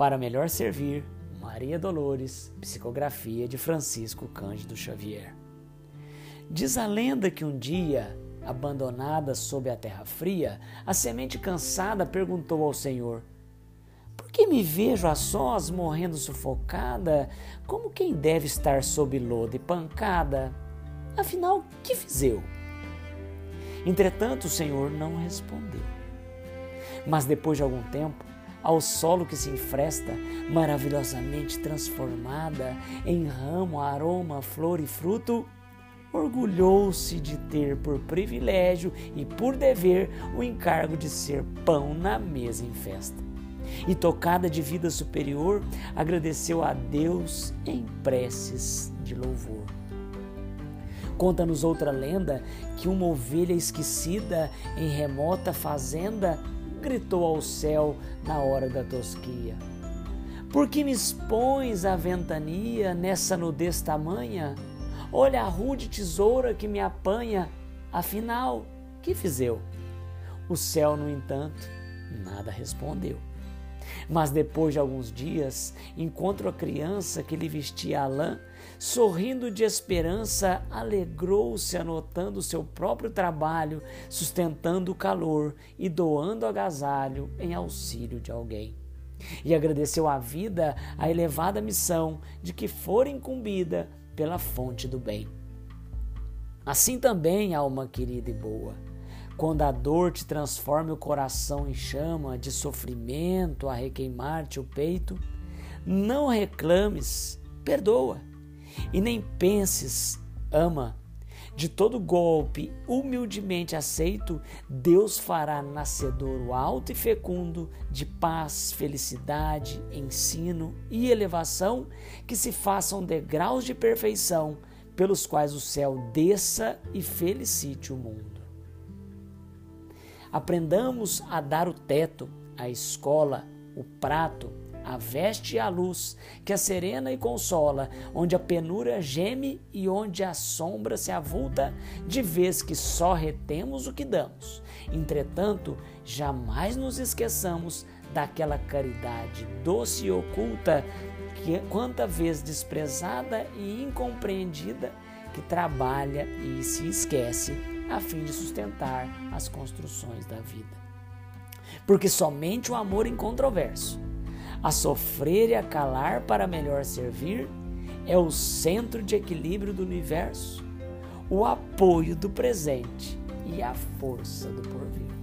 para melhor servir, Maria Dolores, psicografia de Francisco Cândido Xavier. Diz a lenda que um dia, abandonada sob a terra fria, a semente cansada perguntou ao Senhor: Por que me vejo a sós morrendo sufocada, como quem deve estar sob lodo e pancada? Afinal, que fiz eu? Entretanto, o Senhor não respondeu. Mas depois de algum tempo, ao solo que se enfresta, maravilhosamente transformada em ramo, aroma, flor e fruto, orgulhou-se de ter por privilégio e por dever o encargo de ser pão na mesa em festa. E tocada de vida superior, agradeceu a Deus em preces de louvor. Conta-nos outra lenda que uma ovelha esquecida em remota fazenda gritou ao céu na hora da tosquia. Por que me expões à ventania nessa nudez tamanha? Olha a rude tesoura que me apanha, afinal, que fiz eu? O céu, no entanto, nada respondeu. Mas depois de alguns dias, encontro a criança que lhe vestia a lã, sorrindo de esperança, alegrou-se anotando seu próprio trabalho, sustentando o calor e doando agasalho em auxílio de alguém. E agradeceu à vida a elevada missão de que for incumbida pela fonte do bem. Assim também, alma querida e boa, quando a dor te transforme o coração em chama de sofrimento a requeimar-te o peito, não reclames, perdoa. E nem penses, ama. De todo golpe humildemente aceito, Deus fará nascedor o alto e fecundo de paz, felicidade, ensino e elevação que se façam degraus de perfeição pelos quais o céu desça e felicite o mundo. Aprendamos a dar o teto, a escola, o prato, a veste e a luz, que a serena e consola, onde a penura geme e onde a sombra se avulta, de vez que só retemos o que damos. Entretanto, jamais nos esqueçamos daquela caridade doce e oculta, que quanta vez desprezada e incompreendida, que trabalha e se esquece a fim de sustentar as construções da vida. Porque somente o amor incontroverso, a sofrer e a calar para melhor servir, é o centro de equilíbrio do universo, o apoio do presente e a força do porvir.